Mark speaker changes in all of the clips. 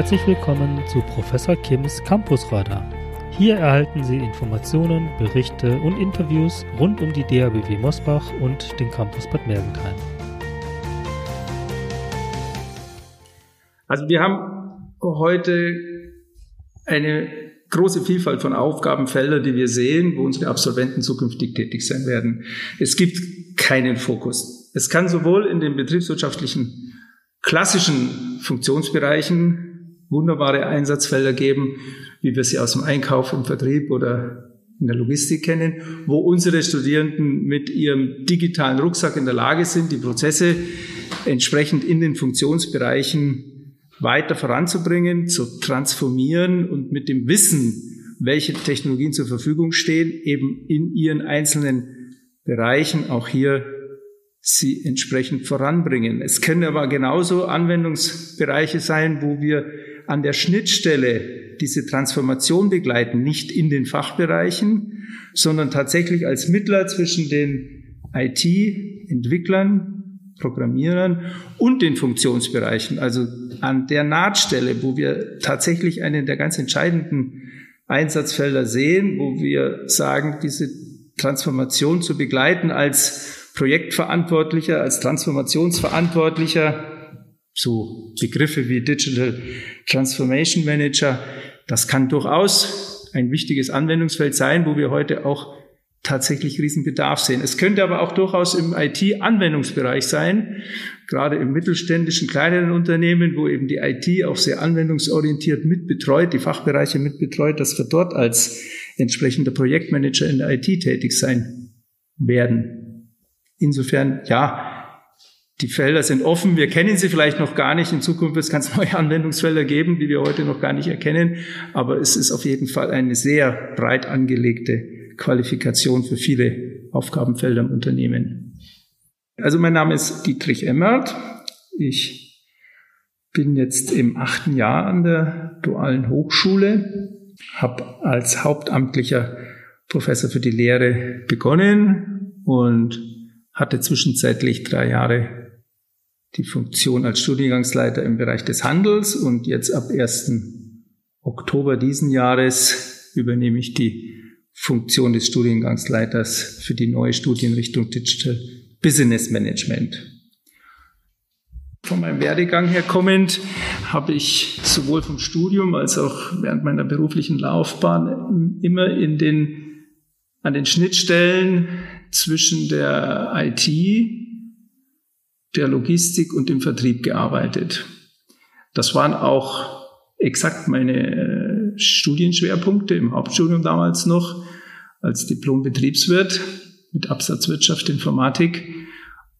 Speaker 1: Herzlich willkommen zu Professor Kims Campusradar. Hier erhalten Sie Informationen, Berichte und Interviews rund um die DABW Mosbach und den Campus Bad Mergentheim.
Speaker 2: Also wir haben heute eine große Vielfalt von Aufgabenfeldern, die wir sehen, wo unsere Absolventen zukünftig tätig sein werden. Es gibt keinen Fokus. Es kann sowohl in den betriebswirtschaftlichen klassischen Funktionsbereichen wunderbare Einsatzfelder geben, wie wir sie aus dem Einkauf und Vertrieb oder in der Logistik kennen, wo unsere Studierenden mit ihrem digitalen Rucksack in der Lage sind, die Prozesse entsprechend in den Funktionsbereichen weiter voranzubringen, zu transformieren und mit dem Wissen, welche Technologien zur Verfügung stehen, eben in ihren einzelnen Bereichen auch hier sie entsprechend voranbringen. Es können aber genauso Anwendungsbereiche sein, wo wir an der Schnittstelle diese Transformation begleiten, nicht in den Fachbereichen, sondern tatsächlich als Mittler zwischen den IT-Entwicklern, Programmierern und den Funktionsbereichen, also an der Nahtstelle, wo wir tatsächlich einen der ganz entscheidenden Einsatzfelder sehen, wo wir sagen, diese Transformation zu begleiten als Projektverantwortlicher, als Transformationsverantwortlicher, so Begriffe wie Digital Transformation Manager, das kann durchaus ein wichtiges Anwendungsfeld sein, wo wir heute auch tatsächlich Riesenbedarf sehen. Es könnte aber auch durchaus im IT-Anwendungsbereich sein, gerade im mittelständischen, kleineren Unternehmen, wo eben die IT auch sehr anwendungsorientiert mitbetreut, die Fachbereiche mitbetreut, dass wir dort als entsprechender Projektmanager in der IT tätig sein werden. Insofern, ja, die Felder sind offen. Wir kennen sie vielleicht noch gar nicht. In Zukunft wird es ganz neue Anwendungsfelder geben, die wir heute noch gar nicht erkennen. Aber es ist auf jeden Fall eine sehr breit angelegte Qualifikation für viele Aufgabenfelder im Unternehmen. Also mein Name ist Dietrich Emmert. Ich bin jetzt im achten Jahr an der Dualen Hochschule, habe als hauptamtlicher Professor für die Lehre begonnen und hatte zwischenzeitlich drei Jahre die Funktion als Studiengangsleiter im Bereich des Handels und jetzt ab 1. Oktober diesen Jahres übernehme ich die Funktion des Studiengangsleiters für die neue Studienrichtung Digital Business Management. Von meinem Werdegang her kommend habe ich sowohl vom Studium als auch während meiner beruflichen Laufbahn immer in den, an den Schnittstellen zwischen der IT der Logistik und dem Vertrieb gearbeitet. Das waren auch exakt meine äh, Studienschwerpunkte im Hauptstudium damals noch als Diplom-Betriebswirt mit Absatzwirtschaft, Informatik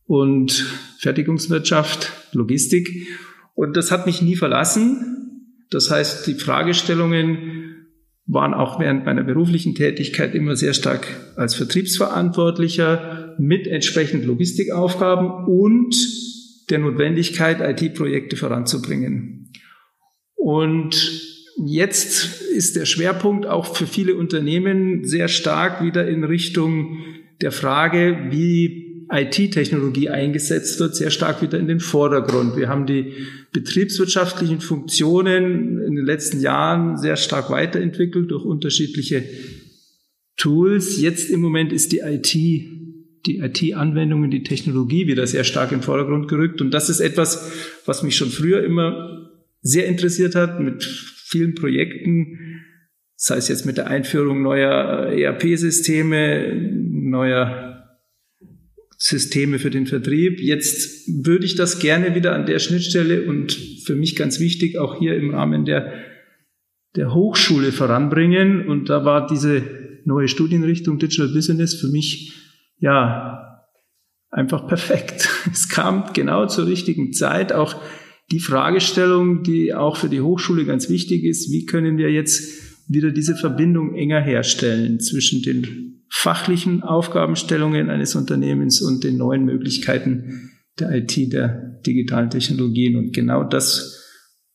Speaker 2: und Fertigungswirtschaft, Logistik. Und das hat mich nie verlassen. Das heißt, die Fragestellungen waren auch während meiner beruflichen Tätigkeit immer sehr stark als Vertriebsverantwortlicher mit entsprechend Logistikaufgaben und der Notwendigkeit, IT-Projekte voranzubringen. Und jetzt ist der Schwerpunkt auch für viele Unternehmen sehr stark wieder in Richtung der Frage, wie IT-Technologie eingesetzt wird, sehr stark wieder in den Vordergrund. Wir haben die betriebswirtschaftlichen Funktionen in den letzten Jahren sehr stark weiterentwickelt durch unterschiedliche Tools. Jetzt im Moment ist die IT die IT-Anwendungen, die Technologie wieder sehr stark den Vordergrund gerückt. Und das ist etwas, was mich schon früher immer sehr interessiert hat, mit vielen Projekten, sei es jetzt mit der Einführung neuer ERP-Systeme, neuer Systeme für den Vertrieb. Jetzt würde ich das gerne wieder an der Schnittstelle und für mich ganz wichtig auch hier im Rahmen der, der Hochschule voranbringen. Und da war diese neue Studienrichtung Digital Business für mich ja, einfach perfekt. Es kam genau zur richtigen Zeit. Auch die Fragestellung, die auch für die Hochschule ganz wichtig ist, wie können wir jetzt wieder diese Verbindung enger herstellen zwischen den fachlichen Aufgabenstellungen eines Unternehmens und den neuen Möglichkeiten der IT, der digitalen Technologien. Und genau das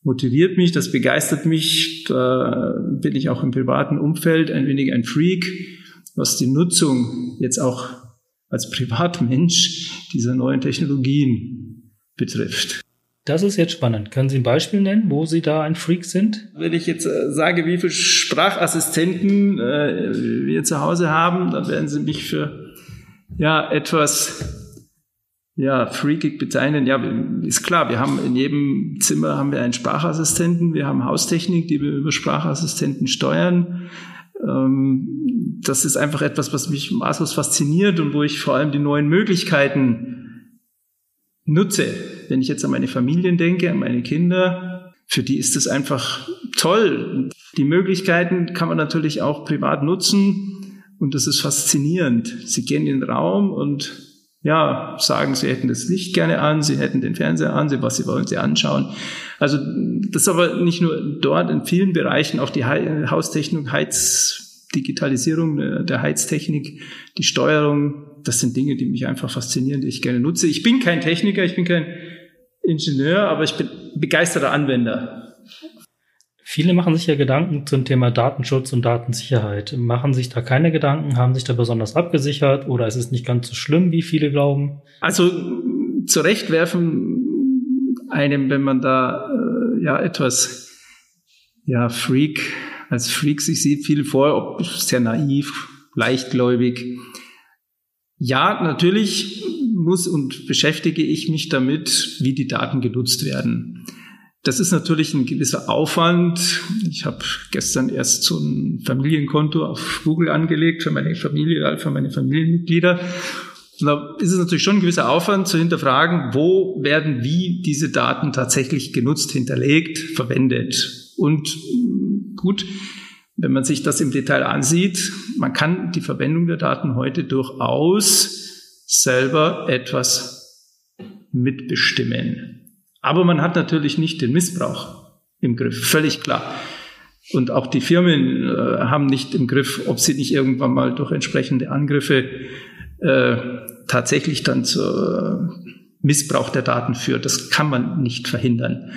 Speaker 2: motiviert mich, das begeistert mich. Da bin ich auch im privaten Umfeld ein wenig ein Freak, was die Nutzung jetzt auch als Privatmensch dieser neuen Technologien betrifft.
Speaker 1: Das ist jetzt spannend. Können Sie ein Beispiel nennen, wo Sie da ein Freak sind?
Speaker 2: Wenn ich jetzt äh, sage, wie viele Sprachassistenten äh, wir zu Hause haben, dann werden Sie mich für ja etwas ja, freakig bezeichnen. Ja, ist klar, wir haben in jedem Zimmer haben wir einen Sprachassistenten, wir haben Haustechnik, die wir über Sprachassistenten steuern. Ähm, das ist einfach etwas, was mich maßlos fasziniert und wo ich vor allem die neuen Möglichkeiten nutze. Wenn ich jetzt an meine Familien denke, an meine Kinder, für die ist es einfach toll. Die Möglichkeiten kann man natürlich auch privat nutzen und das ist faszinierend. Sie gehen in den Raum und ja, sagen, sie hätten das Licht gerne an, sie hätten den Fernseher an, sie, was sie wollen sie anschauen. Also das ist aber nicht nur dort, in vielen Bereichen, auch die Haustechnik, Heizdigitalisierung äh, der Heiztechnik, die Steuerung, das sind Dinge, die mich einfach faszinieren, die ich gerne nutze. Ich bin kein Techniker, ich bin kein Ingenieur, aber ich bin begeisterter Anwender.
Speaker 1: Viele machen sich ja Gedanken zum Thema Datenschutz und Datensicherheit. Machen sich da keine Gedanken, haben sich da besonders abgesichert oder ist es nicht ganz so schlimm, wie viele glauben?
Speaker 2: Also zurechtwerfen einem, wenn man da äh, ja etwas ja Freak als Freak sich sieht, viel vor, ob sehr naiv, leichtgläubig. Ja, natürlich muss und beschäftige ich mich damit, wie die Daten genutzt werden. Das ist natürlich ein gewisser Aufwand. Ich habe gestern erst so ein Familienkonto auf Google angelegt für meine Familie, für meine Familienmitglieder. Und da ist es natürlich schon ein gewisser Aufwand zu hinterfragen, wo werden wie diese Daten tatsächlich genutzt, hinterlegt, verwendet. Und mm, gut, wenn man sich das im Detail ansieht, man kann die Verwendung der Daten heute durchaus selber etwas mitbestimmen. Aber man hat natürlich nicht den Missbrauch im Griff, völlig klar. Und auch die Firmen äh, haben nicht im Griff, ob sie nicht irgendwann mal durch entsprechende Angriffe äh, tatsächlich dann zu Missbrauch der Daten führt. Das kann man nicht verhindern.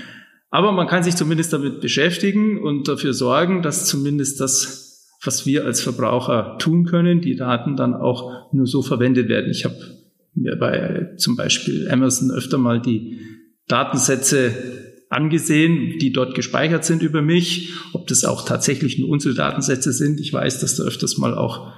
Speaker 2: Aber man kann sich zumindest damit beschäftigen und dafür sorgen, dass zumindest das, was wir als Verbraucher tun können, die Daten dann auch nur so verwendet werden. Ich habe mir bei zum Beispiel Amazon öfter mal die Datensätze angesehen, die dort gespeichert sind über mich, ob das auch tatsächlich nur unsere Datensätze sind. Ich weiß, dass da öfters mal auch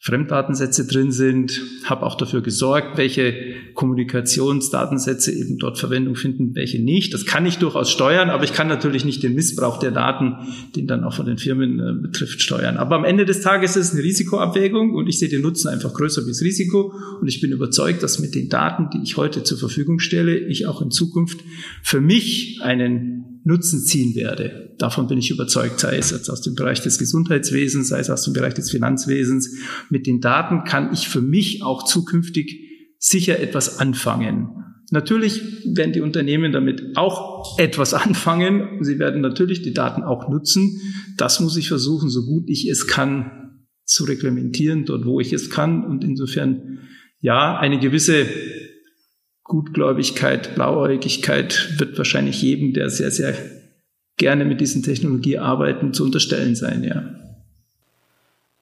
Speaker 2: Fremddatensätze drin sind, habe auch dafür gesorgt, welche Kommunikationsdatensätze eben dort Verwendung finden, welche nicht. Das kann ich durchaus steuern, aber ich kann natürlich nicht den Missbrauch der Daten, den dann auch von den Firmen äh, betrifft, steuern. Aber am Ende des Tages ist es eine Risikoabwägung und ich sehe den Nutzen einfach größer wie das Risiko und ich bin überzeugt, dass mit den Daten, die ich heute zur Verfügung stelle, ich auch in Zukunft für mich einen Nutzen ziehen werde. Davon bin ich überzeugt, sei es jetzt aus dem Bereich des Gesundheitswesens, sei es aus dem Bereich des Finanzwesens. Mit den Daten kann ich für mich auch zukünftig sicher etwas anfangen. Natürlich werden die Unternehmen damit auch etwas anfangen. Sie werden natürlich die Daten auch nutzen. Das muss ich versuchen, so gut ich es kann, zu reglementieren, dort wo ich es kann. Und insofern, ja, eine gewisse Gutgläubigkeit, Blauäugigkeit wird wahrscheinlich jedem, der sehr, sehr gerne mit diesen Technologie arbeiten, zu unterstellen sein, ja.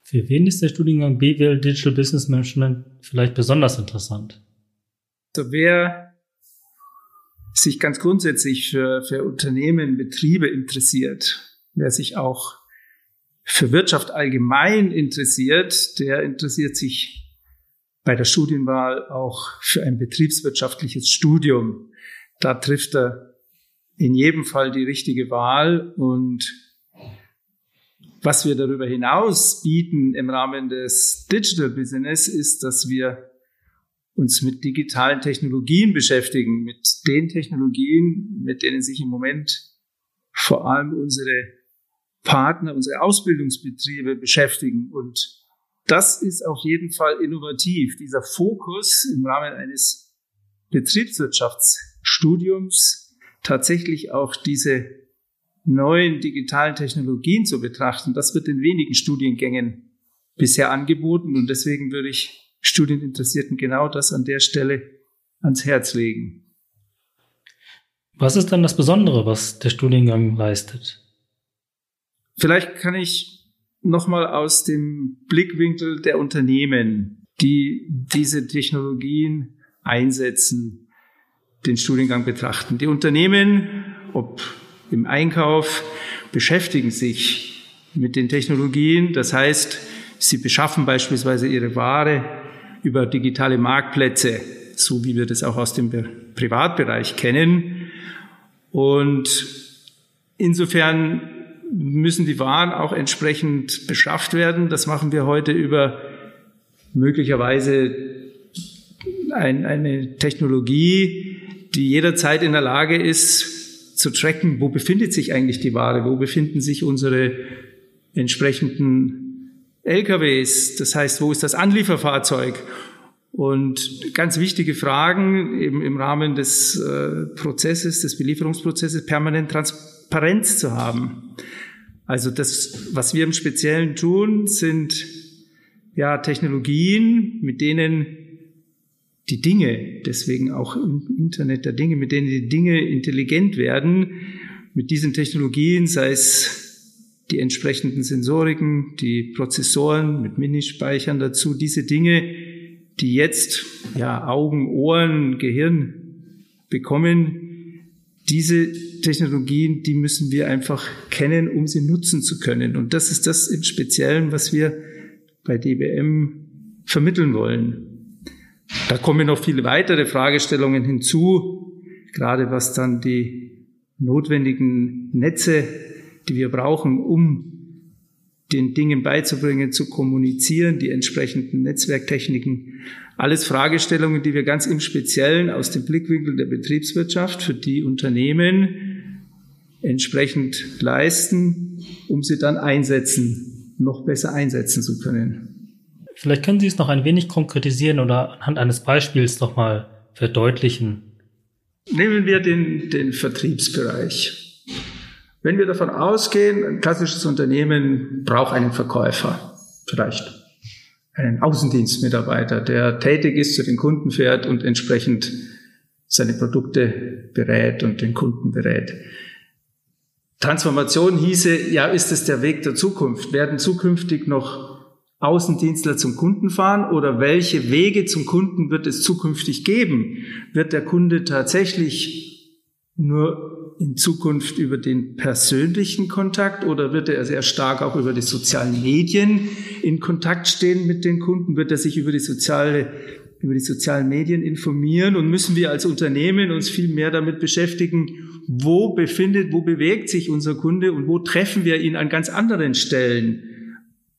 Speaker 1: Für wen ist der Studiengang BWL Digital Business Management vielleicht besonders interessant?
Speaker 2: Also wer sich ganz grundsätzlich für, für Unternehmen, Betriebe interessiert, wer sich auch für Wirtschaft allgemein interessiert, der interessiert sich bei der Studienwahl auch für ein betriebswirtschaftliches Studium. Da trifft er in jedem Fall die richtige Wahl und was wir darüber hinaus bieten im Rahmen des Digital Business ist, dass wir uns mit digitalen Technologien beschäftigen, mit den Technologien, mit denen sich im Moment vor allem unsere Partner, unsere Ausbildungsbetriebe beschäftigen und das ist auf jeden Fall innovativ. Dieser Fokus im Rahmen eines Betriebswirtschaftsstudiums tatsächlich auch diese neuen digitalen Technologien zu betrachten, das wird in wenigen Studiengängen bisher angeboten und deswegen würde ich Studieninteressierten genau das an der Stelle ans Herz legen.
Speaker 1: Was ist dann das Besondere, was der Studiengang leistet?
Speaker 2: Vielleicht kann ich nochmal aus dem Blickwinkel der Unternehmen, die diese Technologien einsetzen. den Studiengang betrachten. Die Unternehmen, ob im Einkauf, beschäftigen sich mit den Technologien. Das heißt, sie beschaffen beispielsweise ihre Ware über digitale Marktplätze, so wie wir das auch aus dem Privatbereich kennen. Und insofern müssen die Waren auch entsprechend beschafft werden. Das machen wir heute über möglicherweise ein, eine Technologie, die jederzeit in der Lage ist zu tracken, wo befindet sich eigentlich die Ware, wo befinden sich unsere entsprechenden LKWs, das heißt, wo ist das Anlieferfahrzeug? Und ganz wichtige Fragen eben im Rahmen des äh, Prozesses, des Belieferungsprozesses, permanent Transparenz zu haben. Also das, was wir im Speziellen tun, sind ja Technologien, mit denen die Dinge, deswegen auch im Internet der Dinge, mit denen die Dinge intelligent werden, mit diesen Technologien, sei es die entsprechenden Sensoriken, die Prozessoren mit Minispeichern dazu, diese Dinge, die jetzt ja Augen, Ohren, Gehirn bekommen, diese Technologien, die müssen wir einfach kennen, um sie nutzen zu können. Und das ist das im Speziellen, was wir bei DBM vermitteln wollen. Da kommen noch viele weitere Fragestellungen hinzu, gerade was dann die notwendigen Netze, die wir brauchen, um den Dingen beizubringen, zu kommunizieren, die entsprechenden Netzwerktechniken. Alles Fragestellungen, die wir ganz im Speziellen aus dem Blickwinkel der Betriebswirtschaft für die Unternehmen entsprechend leisten, um sie dann einsetzen, noch besser einsetzen zu können.
Speaker 1: Vielleicht können Sie es noch ein wenig konkretisieren oder anhand eines Beispiels nochmal verdeutlichen.
Speaker 2: Nehmen wir den, den Vertriebsbereich. Wenn wir davon ausgehen, ein klassisches Unternehmen braucht einen Verkäufer, vielleicht einen Außendienstmitarbeiter, der tätig ist, zu den Kunden fährt und entsprechend seine Produkte berät und den Kunden berät. Transformation hieße, ja, ist es der Weg der Zukunft? Werden zukünftig noch Außendienstler zum Kunden fahren oder welche Wege zum Kunden wird es zukünftig geben? Wird der Kunde tatsächlich nur in Zukunft über den persönlichen Kontakt oder wird er sehr stark auch über die sozialen Medien in Kontakt stehen mit den Kunden? Wird er sich über die soziale über die sozialen Medien informieren und müssen wir als Unternehmen uns viel mehr damit beschäftigen, wo befindet, wo bewegt sich unser Kunde und wo treffen wir ihn an ganz anderen Stellen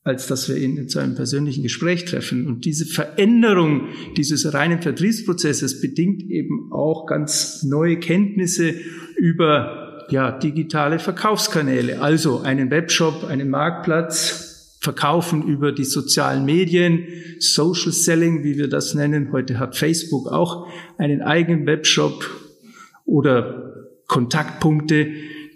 Speaker 2: als dass wir ihn zu einem persönlichen Gespräch treffen. Und diese Veränderung dieses reinen Vertriebsprozesses bedingt eben auch ganz neue Kenntnisse über ja, digitale Verkaufskanäle, also einen Webshop, einen Marktplatz, Verkaufen über die sozialen Medien, Social Selling, wie wir das nennen. Heute hat Facebook auch einen eigenen Webshop oder Kontaktpunkte,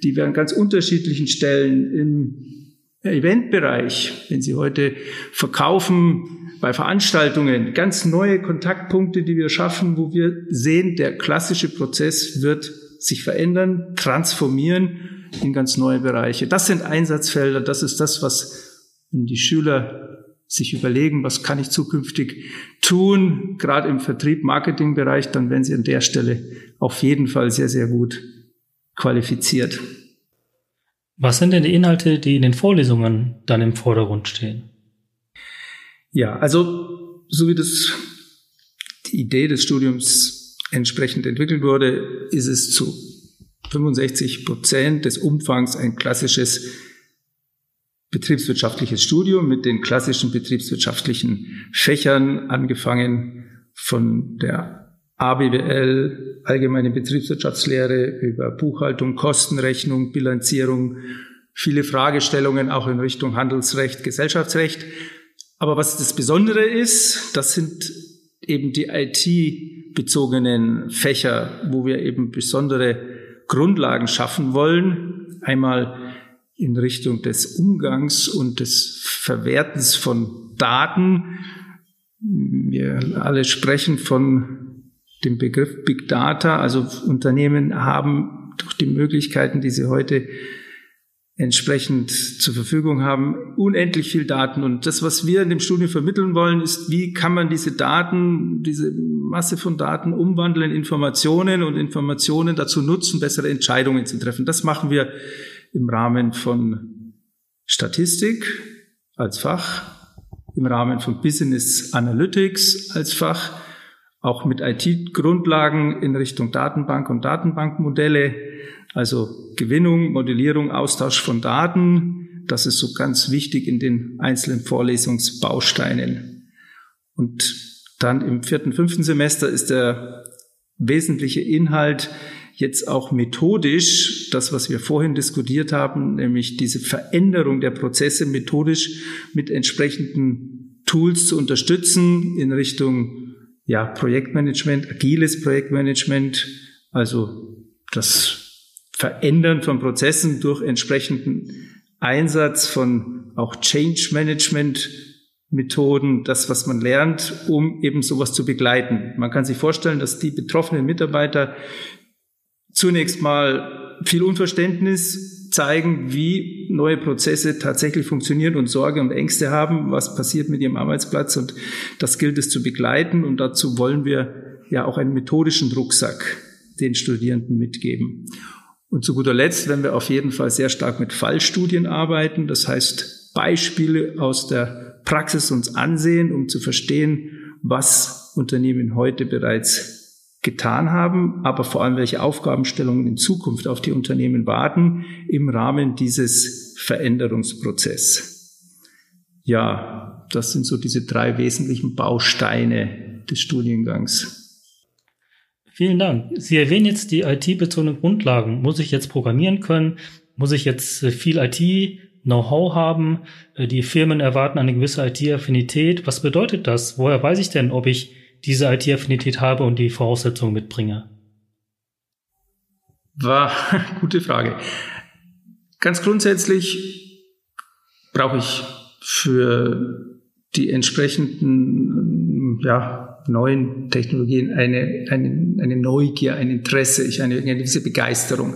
Speaker 2: die wir an ganz unterschiedlichen Stellen im Eventbereich, wenn Sie heute verkaufen bei Veranstaltungen, ganz neue Kontaktpunkte, die wir schaffen, wo wir sehen, der klassische Prozess wird sich verändern, transformieren in ganz neue Bereiche. Das sind Einsatzfelder, das ist das, was die Schüler sich überlegen, was kann ich zukünftig tun, gerade im Vertrieb, Marketingbereich, dann werden sie an der Stelle auf jeden Fall sehr, sehr gut qualifiziert.
Speaker 1: Was sind denn die Inhalte, die in den Vorlesungen dann im Vordergrund stehen?
Speaker 2: Ja, also so wie das die Idee des Studiums entsprechend entwickelt wurde, ist es zu 65 Prozent des Umfangs ein klassisches betriebswirtschaftliches Studium mit den klassischen betriebswirtschaftlichen Fächern, angefangen von der ABWL, allgemeine Betriebswirtschaftslehre über Buchhaltung, Kostenrechnung, Bilanzierung, viele Fragestellungen auch in Richtung Handelsrecht, Gesellschaftsrecht. Aber was das Besondere ist, das sind eben die IT-bezogenen Fächer, wo wir eben besondere Grundlagen schaffen wollen. Einmal in Richtung des Umgangs und des Verwertens von Daten. Wir alle sprechen von dem Begriff Big Data. Also Unternehmen haben durch die Möglichkeiten, die sie heute entsprechend zur Verfügung haben, unendlich viel Daten. Und das, was wir in dem Studium vermitteln wollen, ist, wie kann man diese Daten, diese Masse von Daten umwandeln in Informationen und Informationen dazu nutzen, bessere Entscheidungen zu treffen. Das machen wir im Rahmen von Statistik als Fach, im Rahmen von Business Analytics als Fach, auch mit IT-Grundlagen in Richtung Datenbank und Datenbankmodelle, also Gewinnung, Modellierung, Austausch von Daten. Das ist so ganz wichtig in den einzelnen Vorlesungsbausteinen. Und dann im vierten, fünften Semester ist der wesentliche Inhalt jetzt auch methodisch, das, was wir vorhin diskutiert haben, nämlich diese Veränderung der Prozesse methodisch mit entsprechenden Tools zu unterstützen in Richtung ja, Projektmanagement, agiles Projektmanagement, also das Verändern von Prozessen durch entsprechenden Einsatz von auch Change Management Methoden, das, was man lernt, um eben sowas zu begleiten. Man kann sich vorstellen, dass die betroffenen Mitarbeiter zunächst mal viel Unverständnis zeigen, wie neue Prozesse tatsächlich funktionieren und Sorge und Ängste haben, was passiert mit ihrem Arbeitsplatz und das gilt es zu begleiten und dazu wollen wir ja auch einen methodischen Rucksack den Studierenden mitgeben. Und zu guter Letzt werden wir auf jeden Fall sehr stark mit Fallstudien arbeiten. Das heißt, Beispiele aus der Praxis uns ansehen, um zu verstehen, was Unternehmen heute bereits getan haben, aber vor allem welche Aufgabenstellungen in Zukunft auf die Unternehmen warten im Rahmen dieses Veränderungsprozesses. Ja, das sind so diese drei wesentlichen Bausteine des Studiengangs.
Speaker 1: Vielen Dank. Sie erwähnen jetzt die IT-bezogenen Grundlagen. Muss ich jetzt programmieren können? Muss ich jetzt viel IT-Know-how haben? Äh, die Firmen erwarten eine gewisse IT-Affinität. Was bedeutet das? Woher weiß ich denn, ob ich diese IT-Affinität habe und die Voraussetzungen mitbringe?
Speaker 2: War gute Frage. Ganz grundsätzlich brauche ich für die entsprechenden ja, neuen Technologien eine, eine, eine Neugier, ein Interesse, ich eine, eine gewisse Begeisterung.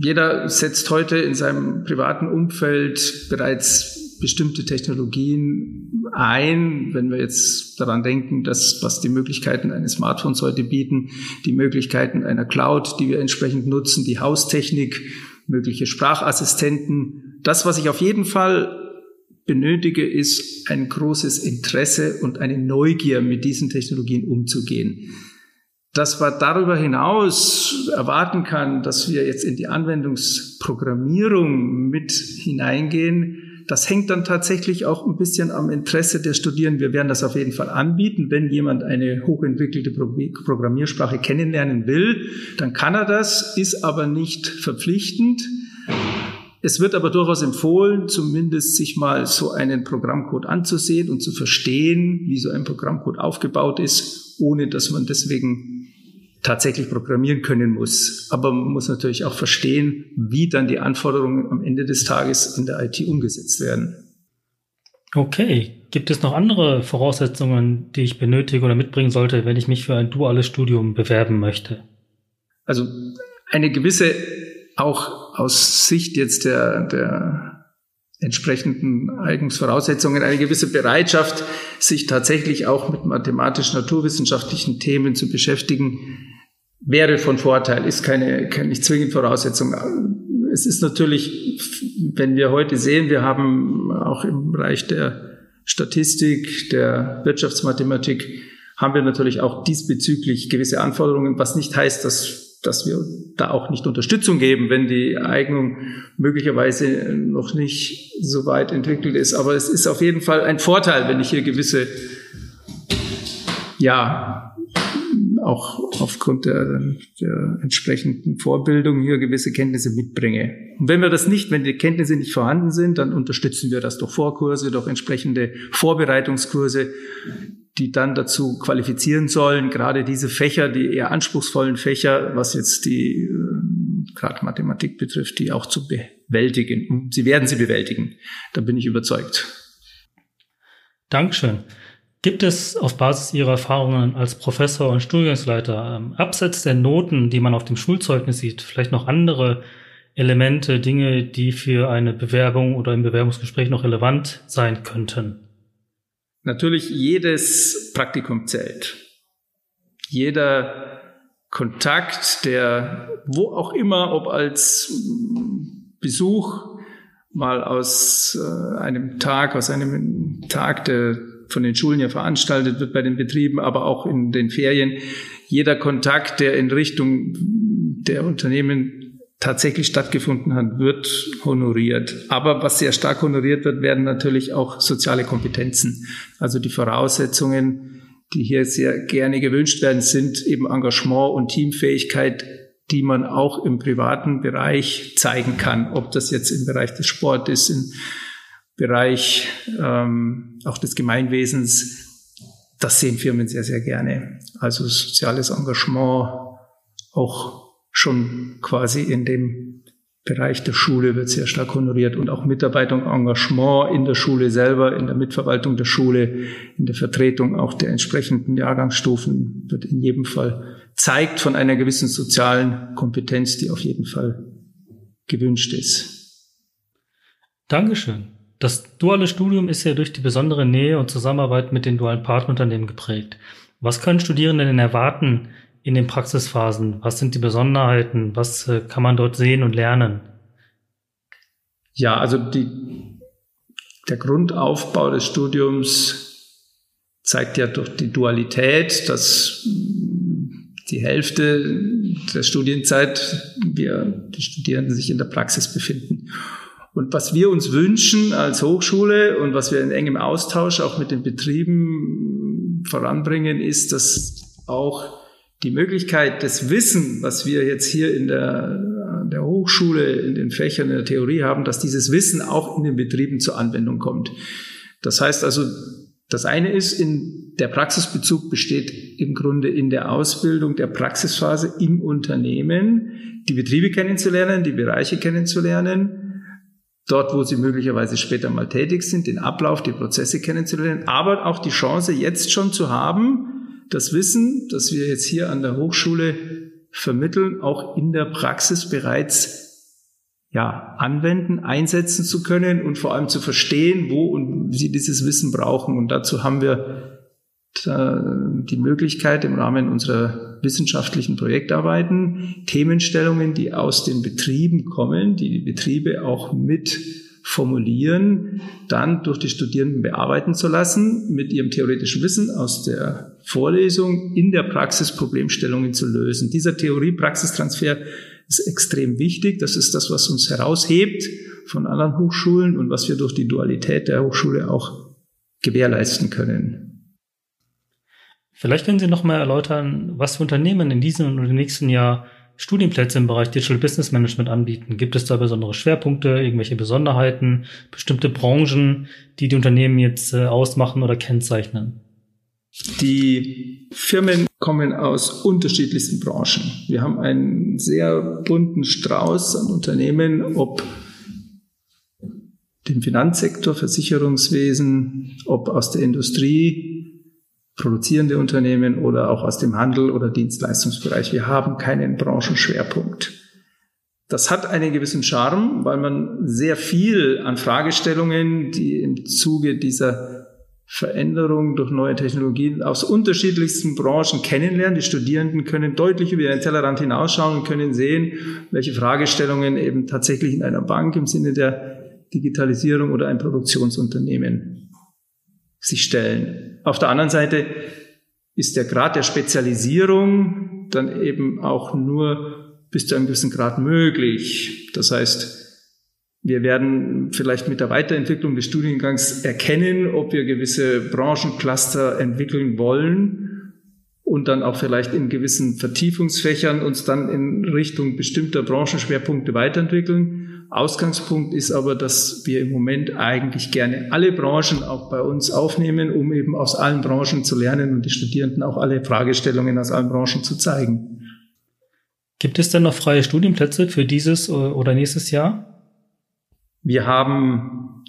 Speaker 2: Jeder setzt heute in seinem privaten Umfeld bereits bestimmte Technologien ein, wenn wir jetzt daran denken, dass was die Möglichkeiten eines Smartphones heute bieten, die Möglichkeiten einer Cloud, die wir entsprechend nutzen, die Haustechnik, mögliche Sprachassistenten. Das, was ich auf jeden Fall benötige, ist ein großes Interesse und eine Neugier, mit diesen Technologien umzugehen. Dass man darüber hinaus erwarten kann, dass wir jetzt in die Anwendungsprogrammierung mit hineingehen, das hängt dann tatsächlich auch ein bisschen am Interesse der Studierenden. Wir werden das auf jeden Fall anbieten. Wenn jemand eine hochentwickelte Programmiersprache kennenlernen will, dann kann er das, ist aber nicht verpflichtend. Es wird aber durchaus empfohlen, zumindest sich mal so einen Programmcode anzusehen und zu verstehen, wie so ein Programmcode aufgebaut ist, ohne dass man deswegen tatsächlich programmieren können muss. Aber man muss natürlich auch verstehen, wie dann die Anforderungen am Ende des Tages in der IT umgesetzt werden.
Speaker 1: Okay. Gibt es noch andere Voraussetzungen, die ich benötige oder mitbringen sollte, wenn ich mich für ein duales Studium bewerben möchte?
Speaker 2: Also eine gewisse auch aus Sicht jetzt der, der entsprechenden Eignungsvoraussetzungen eine gewisse Bereitschaft, sich tatsächlich auch mit mathematisch-naturwissenschaftlichen Themen zu beschäftigen, wäre von Vorteil, ist keine, keine nicht zwingend Voraussetzung. Es ist natürlich, wenn wir heute sehen, wir haben auch im Bereich der Statistik, der Wirtschaftsmathematik, haben wir natürlich auch diesbezüglich gewisse Anforderungen, was nicht heißt, dass dass wir da auch nicht Unterstützung geben, wenn die Eignung möglicherweise noch nicht so weit entwickelt ist. Aber es ist auf jeden Fall ein Vorteil, wenn ich hier gewisse, ja, auch aufgrund der, der entsprechenden Vorbildung hier gewisse Kenntnisse mitbringe. Und wenn wir das nicht, wenn die Kenntnisse nicht vorhanden sind, dann unterstützen wir das durch Vorkurse, durch entsprechende Vorbereitungskurse, die dann dazu qualifizieren sollen, gerade diese Fächer, die eher anspruchsvollen Fächer, was jetzt die äh, gerade Mathematik betrifft, die auch zu bewältigen. Sie werden sie bewältigen. Da bin ich überzeugt.
Speaker 1: Dankeschön. Gibt es auf Basis Ihrer Erfahrungen als Professor und Studiengangsleiter ähm, abseits der Noten, die man auf dem Schulzeugnis sieht, vielleicht noch andere Elemente, Dinge, die für eine Bewerbung oder im Bewerbungsgespräch noch relevant sein könnten?
Speaker 2: Natürlich jedes Praktikum zählt. Jeder Kontakt, der wo auch immer, ob als Besuch mal aus äh, einem Tag, aus einem Tag, der von den Schulen ja veranstaltet wird bei den Betrieben, aber auch in den Ferien, jeder Kontakt, der in Richtung der Unternehmen tatsächlich stattgefunden hat, wird honoriert. Aber was sehr stark honoriert wird, werden natürlich auch soziale Kompetenzen. Also die Voraussetzungen, die hier sehr gerne gewünscht werden, sind eben Engagement und Teamfähigkeit, die man auch im privaten Bereich zeigen kann. Ob das jetzt im Bereich des Sports ist, im Bereich ähm, auch des Gemeinwesens, das sehen Firmen sehr, sehr gerne. Also soziales Engagement auch schon quasi in dem Bereich der Schule wird sehr stark honoriert und auch Mitarbeitung, Engagement in der Schule selber, in der Mitverwaltung der Schule, in der Vertretung auch der entsprechenden Jahrgangsstufen wird in jedem Fall zeigt von einer gewissen sozialen Kompetenz, die auf jeden Fall gewünscht ist.
Speaker 1: Dankeschön. Das duale Studium ist ja durch die besondere Nähe und Zusammenarbeit mit den dualen Partnerunternehmen geprägt. Was können Studierende denn erwarten in den Praxisphasen? Was sind die Besonderheiten? Was äh, kann man dort sehen und lernen?
Speaker 2: Ja, also die, der Grundaufbau des Studiums zeigt ja durch die Dualität, dass die Hälfte der Studienzeit wir, die Studierenden sich in der Praxis befinden. Und was wir uns wünschen als Hochschule und was wir in engem Austausch auch mit den Betrieben voranbringen, ist, dass auch die Möglichkeit des Wissen, was wir jetzt hier in der, der Hochschule, in den Fächern in der Theorie haben, dass dieses Wissen auch in den Betrieben zur Anwendung kommt. Das heißt also, das eine ist, in der Praxisbezug besteht im Grunde in der Ausbildung der Praxisphase im Unternehmen, die Betriebe kennenzulernen, die Bereiche kennenzulernen, dort, wo sie möglicherweise später mal tätig sind, den Ablauf, die Prozesse kennenzulernen, aber auch die Chance jetzt schon zu haben, das Wissen, das wir jetzt hier an der Hochschule vermitteln, auch in der Praxis bereits ja, anwenden, einsetzen zu können und vor allem zu verstehen, wo und sie dieses Wissen brauchen. Und dazu haben wir die Möglichkeit im Rahmen unserer wissenschaftlichen Projektarbeiten Themenstellungen, die aus den Betrieben kommen, die die Betriebe auch mit formulieren, dann durch die Studierenden bearbeiten zu lassen, mit ihrem theoretischen Wissen aus der Vorlesung in der Praxis Problemstellungen zu lösen. Dieser Theorie-Praxistransfer ist extrem wichtig. Das ist das, was uns heraushebt von anderen Hochschulen und was wir durch die Dualität der Hochschule auch gewährleisten können.
Speaker 1: Vielleicht können Sie noch mal erläutern, was für Unternehmen in diesem und im nächsten Jahr Studienplätze im Bereich Digital Business Management anbieten? Gibt es da besondere Schwerpunkte, irgendwelche Besonderheiten, bestimmte Branchen, die die Unternehmen jetzt äh, ausmachen oder kennzeichnen?
Speaker 2: Die Firmen kommen aus unterschiedlichsten Branchen. Wir haben einen sehr bunten Strauß an Unternehmen, ob dem Finanzsektor, Versicherungswesen, ob aus der Industrie, produzierende Unternehmen oder auch aus dem Handel oder Dienstleistungsbereich. Wir haben keinen Branchenschwerpunkt. Das hat einen gewissen Charme, weil man sehr viel an Fragestellungen, die im Zuge dieser Veränderung durch neue Technologien aus unterschiedlichsten Branchen kennenlernen. Die Studierenden können deutlich über ihren Tellerrand hinausschauen und können sehen, welche Fragestellungen eben tatsächlich in einer Bank im Sinne der Digitalisierung oder ein Produktionsunternehmen sich stellen. Auf der anderen Seite ist der Grad der Spezialisierung dann eben auch nur bis zu einem gewissen Grad möglich. Das heißt, wir werden vielleicht mit der Weiterentwicklung des Studiengangs erkennen, ob wir gewisse Branchencluster entwickeln wollen und dann auch vielleicht in gewissen Vertiefungsfächern uns dann in Richtung bestimmter Branchenschwerpunkte weiterentwickeln. Ausgangspunkt ist aber, dass wir im Moment eigentlich gerne alle Branchen auch bei uns aufnehmen, um eben aus allen Branchen zu lernen und die Studierenden auch alle Fragestellungen aus allen Branchen zu zeigen.
Speaker 1: Gibt es denn noch freie Studienplätze für dieses oder nächstes Jahr?
Speaker 2: Wir haben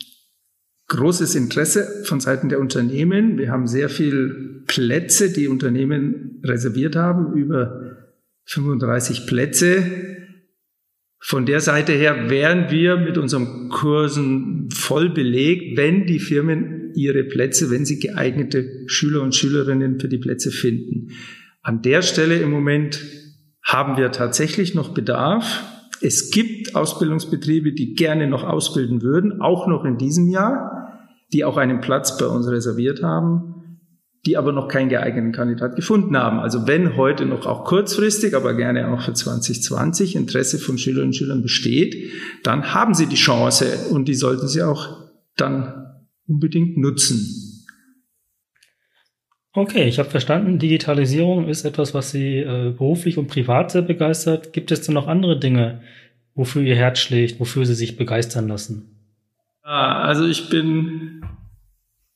Speaker 2: großes Interesse von Seiten der Unternehmen. Wir haben sehr viele Plätze, die Unternehmen reserviert haben, über 35 Plätze von der Seite her wären wir mit unseren Kursen voll belegt, wenn die Firmen ihre Plätze, wenn sie geeignete Schüler und Schülerinnen für die Plätze finden. An der Stelle im Moment haben wir tatsächlich noch Bedarf. Es gibt Ausbildungsbetriebe, die gerne noch ausbilden würden, auch noch in diesem Jahr, die auch einen Platz bei uns reserviert haben die aber noch keinen geeigneten Kandidat gefunden haben. Also wenn heute noch auch kurzfristig, aber gerne auch für 2020 Interesse von Schülerinnen und Schülern besteht, dann haben sie die Chance und die sollten sie auch dann unbedingt nutzen.
Speaker 1: Okay, ich habe verstanden, Digitalisierung ist etwas, was Sie äh, beruflich und privat sehr begeistert. Gibt es denn noch andere Dinge, wofür Ihr Herz schlägt, wofür Sie sich begeistern lassen?
Speaker 2: Ja, also ich bin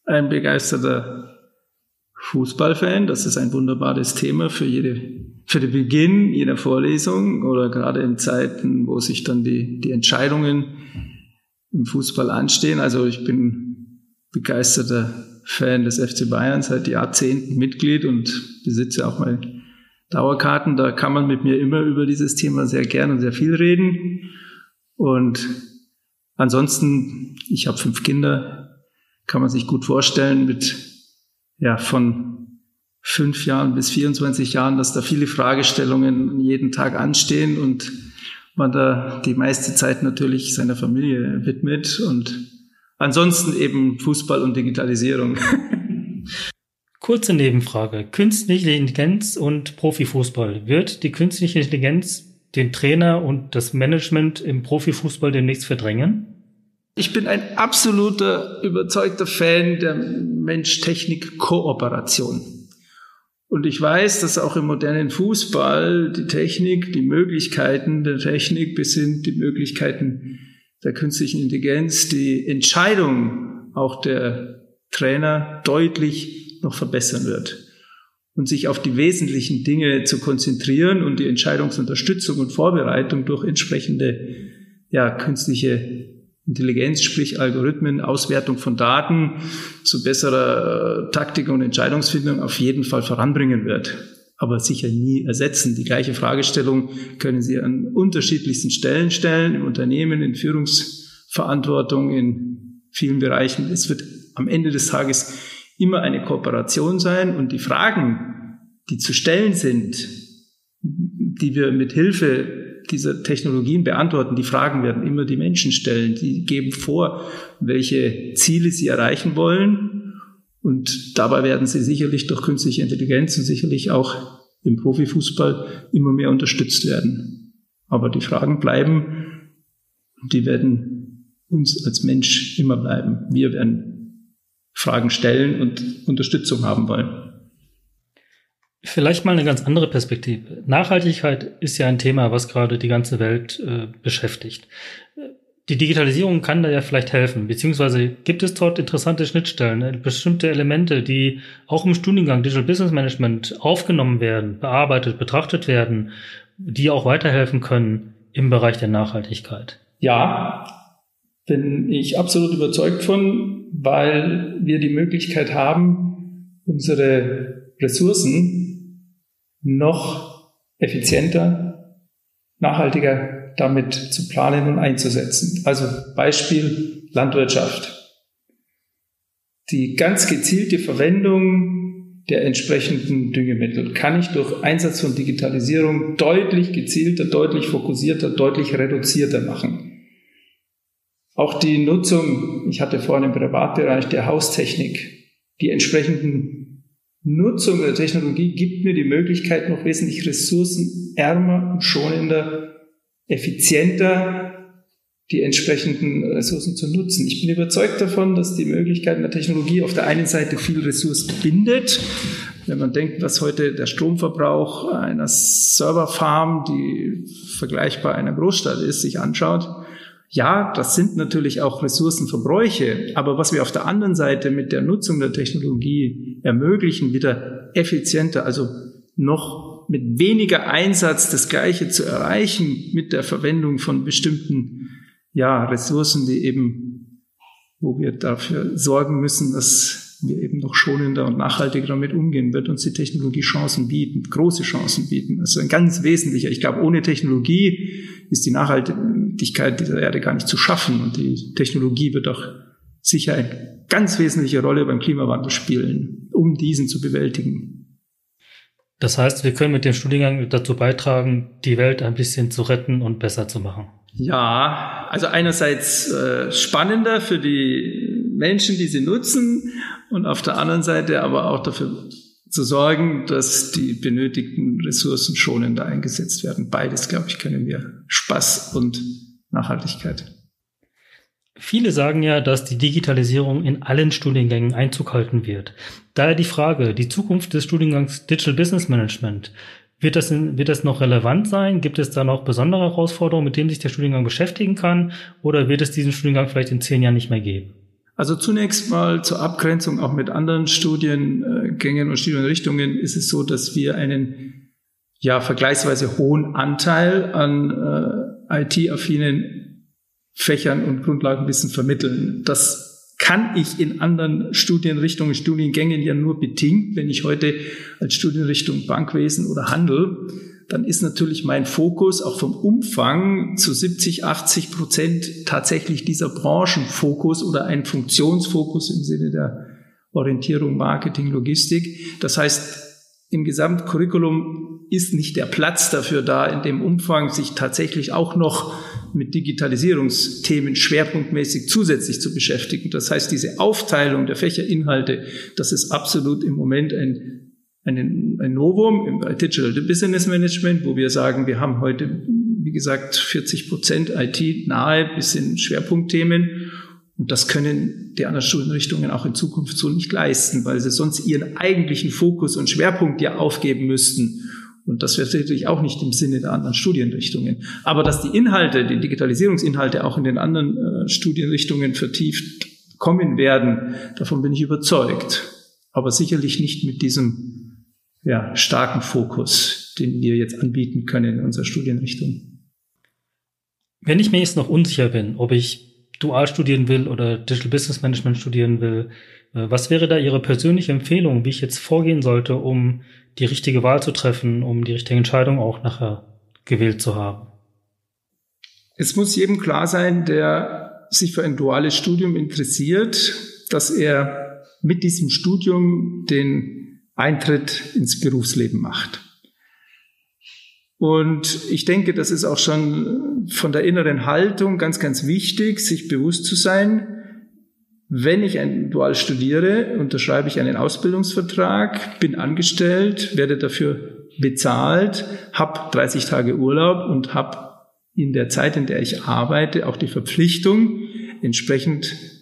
Speaker 2: ein begeisterter Fußballfan. Das ist ein wunderbares Thema für jede, für den Beginn jeder Vorlesung oder gerade in Zeiten, wo sich dann die, die Entscheidungen im Fußball anstehen. Also ich bin begeisterter Fan des FC Bayern, seit Jahrzehnten Mitglied und besitze auch mal Dauerkarten. Da kann man mit mir immer über dieses Thema sehr gern und sehr viel reden. Und ansonsten, ich habe fünf Kinder, kann man sich gut vorstellen, mit ja, von fünf Jahren bis 24 Jahren, dass da viele Fragestellungen jeden Tag anstehen und man da die meiste Zeit natürlich seiner Familie widmet und ansonsten eben Fußball und Digitalisierung.
Speaker 1: Kurze Nebenfrage. Künstliche Intelligenz und Profifußball. Wird die künstliche Intelligenz den Trainer und das Management im Profifußball demnächst verdrängen?
Speaker 2: Ich bin ein absoluter überzeugter Fan der Mensch-Technik-Kooperation. Und ich weiß, dass auch im modernen Fußball die Technik, die Möglichkeiten der Technik bis hin die Möglichkeiten der künstlichen Intelligenz, die Entscheidung auch der Trainer deutlich noch verbessern wird. Und sich auf die wesentlichen Dinge zu konzentrieren und die Entscheidungsunterstützung und Vorbereitung durch entsprechende ja, künstliche Intelligenz, sprich Algorithmen, Auswertung von Daten zu besserer äh, Taktik und Entscheidungsfindung auf jeden Fall voranbringen wird, aber sicher nie ersetzen. Die gleiche Fragestellung können Sie an unterschiedlichsten Stellen stellen, im Unternehmen, in Führungsverantwortung, in vielen Bereichen. Es wird am Ende des Tages immer eine Kooperation sein und die Fragen, die zu stellen sind, die wir mit Hilfe dieser Technologien beantworten. Die Fragen werden immer die Menschen stellen. Die geben vor, welche Ziele sie erreichen wollen. Und dabei werden sie sicherlich durch künstliche Intelligenz und sicherlich auch im Profifußball immer mehr unterstützt werden. Aber die Fragen bleiben und die werden uns als Mensch immer bleiben. Wir werden Fragen stellen und Unterstützung haben wollen.
Speaker 1: Vielleicht mal eine ganz andere Perspektive. Nachhaltigkeit ist ja ein Thema, was gerade die ganze Welt äh, beschäftigt. Die Digitalisierung kann da ja vielleicht helfen, beziehungsweise gibt es dort interessante Schnittstellen, äh, bestimmte Elemente, die auch im Studiengang Digital Business Management aufgenommen werden, bearbeitet, betrachtet werden, die auch weiterhelfen können im Bereich der Nachhaltigkeit.
Speaker 2: Ja, bin ich absolut überzeugt von, weil wir die Möglichkeit haben, unsere Ressourcen noch effizienter, nachhaltiger damit zu planen und einzusetzen. Also Beispiel Landwirtschaft. Die ganz gezielte Verwendung der entsprechenden Düngemittel kann ich durch Einsatz von Digitalisierung deutlich gezielter, deutlich fokussierter, deutlich reduzierter machen. Auch die Nutzung, ich hatte vorhin im Privatbereich der Haustechnik, die entsprechenden Nutzung der Technologie gibt mir die Möglichkeit, noch wesentlich ressourcenärmer und schonender, effizienter die entsprechenden Ressourcen zu nutzen. Ich bin überzeugt davon, dass die Möglichkeiten der Technologie auf der einen Seite viel Ressourcen bindet. Wenn man denkt, was heute der Stromverbrauch einer Serverfarm, die vergleichbar einer Großstadt ist, sich anschaut, ja, das sind natürlich auch Ressourcenverbräuche, aber was wir auf der anderen Seite mit der Nutzung der Technologie ermöglichen, wieder effizienter, also noch mit weniger Einsatz das Gleiche zu erreichen mit der Verwendung von bestimmten ja, Ressourcen, die eben, wo wir dafür sorgen müssen, dass wir eben noch schonender und nachhaltiger damit umgehen, wird uns die Technologie Chancen bieten, große Chancen bieten. Also ein ganz wesentlicher. Ich glaube, ohne Technologie ist die Nachhaltigkeit dieser Erde gar nicht zu schaffen. Und die Technologie wird auch sicher eine ganz wesentliche Rolle beim Klimawandel spielen, um diesen zu bewältigen.
Speaker 1: Das heißt, wir können mit dem Studiengang dazu beitragen, die Welt ein bisschen zu retten und besser zu machen.
Speaker 2: Ja, also einerseits äh, spannender für die Menschen, die sie nutzen, und auf der anderen Seite aber auch dafür zu sorgen, dass die benötigten Ressourcen schonender eingesetzt werden. Beides, glaube ich, können wir. Spaß und Nachhaltigkeit.
Speaker 1: Viele sagen ja, dass die Digitalisierung in allen Studiengängen Einzug halten wird. Daher die Frage, die Zukunft des Studiengangs Digital Business Management. Wird das, in, wird das noch relevant sein? Gibt es da noch besondere Herausforderungen, mit denen sich der Studiengang beschäftigen kann? Oder wird es diesen Studiengang vielleicht in zehn Jahren nicht mehr geben?
Speaker 2: Also zunächst mal zur Abgrenzung auch mit anderen Studiengängen und Studienrichtungen ist es so, dass wir einen ja vergleichsweise hohen Anteil an äh, IT-affinen Fächern und Grundlagenwissen vermitteln. Das kann ich in anderen Studienrichtungen, Studiengängen ja nur bedingt, wenn ich heute als Studienrichtung Bankwesen oder Handel dann ist natürlich mein Fokus auch vom Umfang zu 70, 80 Prozent tatsächlich dieser Branchenfokus oder ein Funktionsfokus im Sinne der Orientierung Marketing, Logistik. Das heißt, im Gesamtcurriculum ist nicht der Platz dafür da, in dem Umfang sich tatsächlich auch noch mit Digitalisierungsthemen schwerpunktmäßig zusätzlich zu beschäftigen. Das heißt, diese Aufteilung der Fächerinhalte, das ist absolut im Moment ein ein, ein Novum im Digital Business Management, wo wir sagen, wir haben heute, wie gesagt, 40 Prozent IT nahe bis in Schwerpunktthemen. Und das können die anderen Studienrichtungen auch in Zukunft so nicht leisten, weil sie sonst ihren eigentlichen Fokus und Schwerpunkt ja aufgeben müssten. Und das wäre natürlich auch nicht im Sinne der anderen Studienrichtungen. Aber dass die Inhalte, die Digitalisierungsinhalte auch in den anderen äh, Studienrichtungen vertieft kommen werden, davon bin ich überzeugt. Aber sicherlich nicht mit diesem ja, starken Fokus, den wir jetzt anbieten können in unserer Studienrichtung.
Speaker 1: Wenn ich mir jetzt noch unsicher bin, ob ich dual studieren will oder Digital Business Management studieren will, äh, was wäre da Ihre persönliche Empfehlung, wie ich jetzt vorgehen sollte, um die richtige Wahl zu treffen, um die richtige Entscheidung auch nachher gewählt zu haben?
Speaker 2: Es muss jedem klar sein, der sich für ein duales Studium interessiert, dass er mit diesem Studium den Eintritt ins Berufsleben macht. Und ich denke, das ist auch schon von der inneren Haltung ganz, ganz wichtig, sich bewusst zu sein, wenn ich ein Dual studiere, unterschreibe ich einen Ausbildungsvertrag, bin angestellt, werde dafür bezahlt, habe 30 Tage Urlaub und habe in der Zeit, in der ich arbeite, auch die Verpflichtung, entsprechend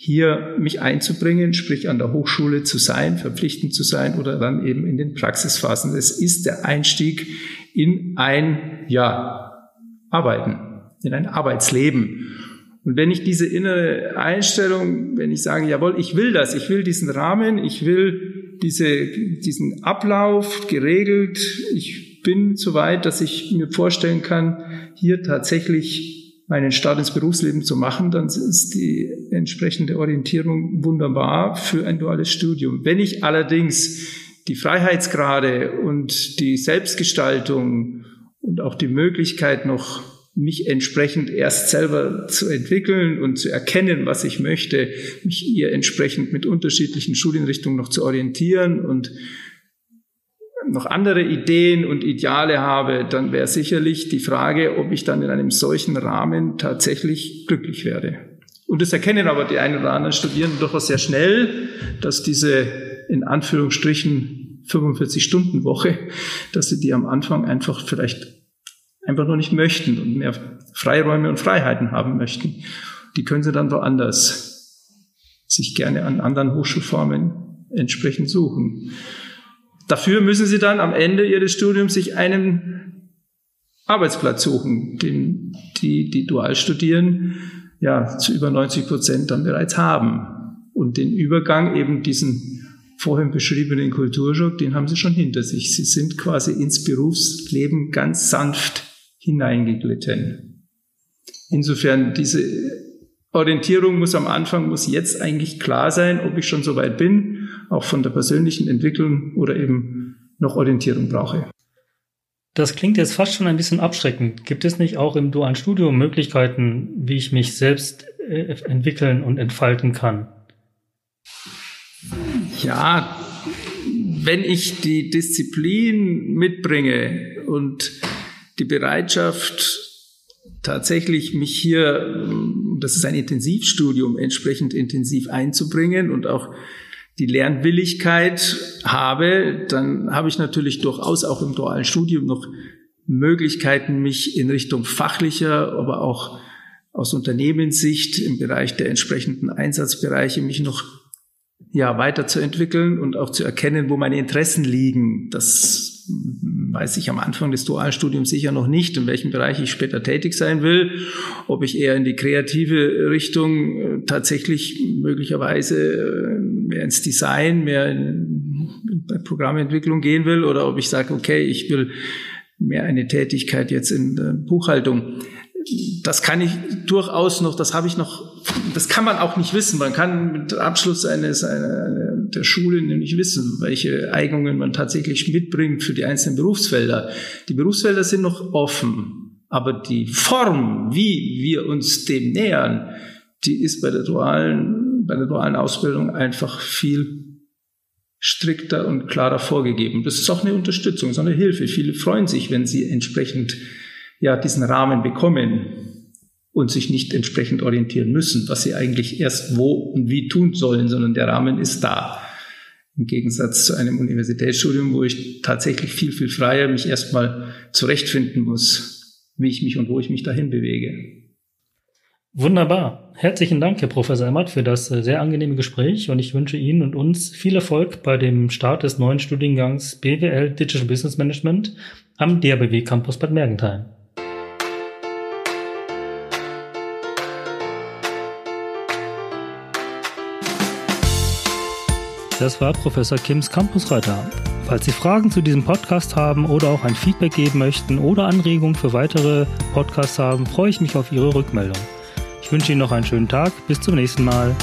Speaker 2: hier mich einzubringen, sprich an der Hochschule zu sein, verpflichtend zu sein oder dann eben in den Praxisphasen. Es ist der Einstieg in ein, ja, Arbeiten, in ein Arbeitsleben. Und wenn ich diese innere Einstellung, wenn ich sage, jawohl, ich will das, ich will diesen Rahmen, ich will diese, diesen Ablauf geregelt, ich bin so weit, dass ich mir vorstellen kann, hier tatsächlich meinen Start ins Berufsleben zu machen, dann ist die entsprechende Orientierung wunderbar für ein duales Studium. Wenn ich allerdings die Freiheitsgrade und die Selbstgestaltung und auch die Möglichkeit noch mich entsprechend erst selber zu entwickeln und zu erkennen, was ich möchte, mich ihr entsprechend mit unterschiedlichen Studienrichtungen noch zu orientieren und noch andere Ideen und Ideale habe, dann wäre sicherlich die Frage, ob ich dann in einem solchen Rahmen tatsächlich glücklich werde. Und das erkennen aber die einen oder anderen Studierenden durchaus sehr schnell, dass diese in Anführungsstrichen 45-Stunden-Woche, dass sie die am Anfang einfach vielleicht einfach nur nicht möchten und mehr Freiräume und Freiheiten haben möchten. Die können sie dann woanders sich gerne an anderen Hochschulformen entsprechend suchen. Dafür müssen sie dann am Ende ihres Studiums sich einen Arbeitsplatz suchen, den die, die dual studieren, ja, zu über 90 Prozent dann bereits haben. Und den Übergang eben diesen vorhin beschriebenen Kulturschock, den haben sie schon hinter sich. Sie sind quasi ins Berufsleben ganz sanft hineingeglitten. Insofern diese Orientierung muss am Anfang, muss jetzt eigentlich klar sein, ob ich schon so weit bin, auch von der persönlichen Entwicklung oder eben noch Orientierung brauche.
Speaker 1: Das klingt jetzt fast schon ein bisschen abschreckend. Gibt es nicht auch im dualen Studium Möglichkeiten, wie ich mich selbst äh, entwickeln und entfalten kann?
Speaker 2: Ja, wenn ich die Disziplin mitbringe und die Bereitschaft, tatsächlich mich hier, das ist ein Intensivstudium, entsprechend intensiv einzubringen und auch die Lernwilligkeit habe, dann habe ich natürlich durchaus auch im dualen Studium noch Möglichkeiten, mich in Richtung fachlicher, aber auch aus Unternehmenssicht im Bereich der entsprechenden Einsatzbereiche mich noch ja, weiterzuentwickeln und auch zu erkennen, wo meine Interessen liegen. Das weiß ich am Anfang des dualen Studiums sicher noch nicht, in welchem Bereich ich später tätig sein will, ob ich eher in die kreative Richtung äh, tatsächlich möglicherweise äh, mehr ins Design, mehr in Programmentwicklung gehen will oder ob ich sage, okay, ich will mehr eine Tätigkeit jetzt in Buchhaltung. Das kann ich durchaus noch, das habe ich noch, das kann man auch nicht wissen. Man kann mit Abschluss eines einer, der Schule nämlich wissen, welche Eignungen man tatsächlich mitbringt für die einzelnen Berufsfelder. Die Berufsfelder sind noch offen, aber die Form, wie wir uns dem nähern, die ist bei der dualen, bei der dualen Ausbildung einfach viel strikter und klarer vorgegeben. Das ist auch eine Unterstützung, so eine Hilfe. Viele freuen sich, wenn sie entsprechend ja diesen Rahmen bekommen und sich nicht entsprechend orientieren müssen, was sie eigentlich erst wo und wie tun sollen, sondern der Rahmen ist da. Im Gegensatz zu einem Universitätsstudium, wo ich tatsächlich viel, viel freier mich erstmal zurechtfinden muss, wie ich mich und wo ich mich dahin bewege.
Speaker 1: Wunderbar. Herzlichen Dank, Herr Professor Emmert, für das äh, sehr angenehme Gespräch und ich wünsche Ihnen und uns viel Erfolg bei dem Start des neuen Studiengangs BWL Digital Business Management am DRBW Campus Bad Mergentheim. Das war Professor Kims Campusreiter. Falls Sie Fragen zu diesem Podcast haben oder auch ein Feedback geben möchten oder Anregungen für weitere Podcasts haben, freue ich mich auf Ihre Rückmeldung. Ich wünsche Ihnen noch einen schönen Tag. Bis zum nächsten Mal.